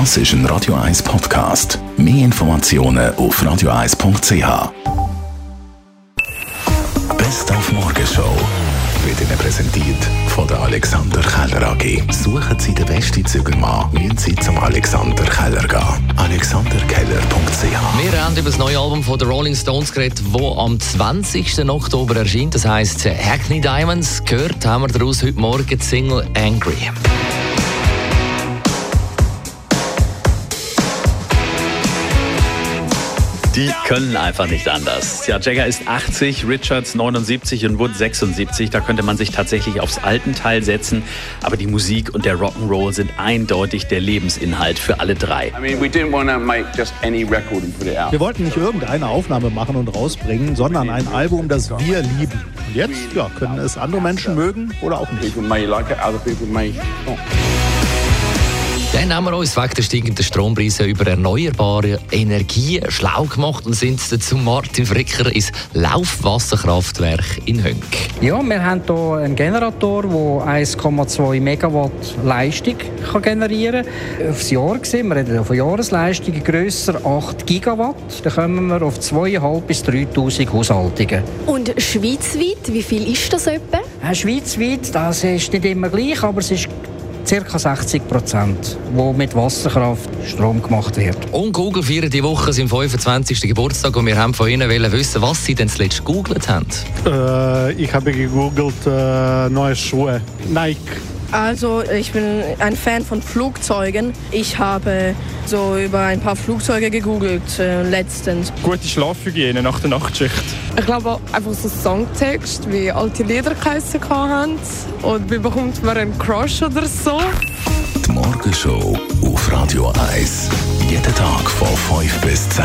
Das ist ein Radio 1 Podcast. Mehr Informationen auf radio1.ch. Best auf Morgenshow wird Ihnen präsentiert von der Alexander Keller AG. Suchen Sie den besten Zügelmann, müssen Sie zum Alexander Keller gehen. AlexanderKeller.ch Wir haben über das neue Album von den Rolling Stones geredet, das am 20. Oktober erscheint. Das heisst Hackney Diamonds. Gehört haben wir daraus heute Morgen die Single Angry. Die können einfach nicht anders. Ja, Jagger ist 80, Richards 79 und Wood 76. Da könnte man sich tatsächlich aufs alten Teil setzen. Aber die Musik und der Rock'n'Roll sind eindeutig der Lebensinhalt für alle drei. Wir wollten nicht irgendeine Aufnahme machen und rausbringen, sondern ein Album, das wir lieben. Und jetzt ja, können es andere Menschen mögen oder auch nicht. Dann haben wir uns wegen der steigenden Strompreise über erneuerbare Energien schlau gemacht und sind zu Martin Fricker ins Laufwasserkraftwerk in Hönk. Ja, wir haben hier einen Generator, der 1,2 Megawatt Leistung kann generieren kann. Aufs Jahr gesehen, wir reden von Jahresleistungen grösser 8 Gigawatt. Da kommen wir auf 2.500 bis 3.000 Haushaltungen. Und schweizweit, wie viel ist das etwa? Äh, schweizweit, das ist nicht immer gleich, aber es ist ca. 60 Prozent, wo mit Wasserkraft Strom gemacht wird. Und Google feiert die Woche seinen 25. Geburtstag und wir haben von Ihnen wissen, was Sie denn zuletzt gegoogelt haben. Äh, ich habe gegoogelt äh, neue Schuhe. Nike. Also ich bin ein Fan von Flugzeugen. Ich habe so über ein paar Flugzeuge gegoogelt äh, letztens. Gute Schlafhygiene nach der Nachtschicht. Ich glaube einfach so Songtext, wie alte Lieder geheissen haben. Und wie bekommt man einen Crush oder so. Die Morgenshow auf Radio 1. Jeden Tag von 5 bis 10.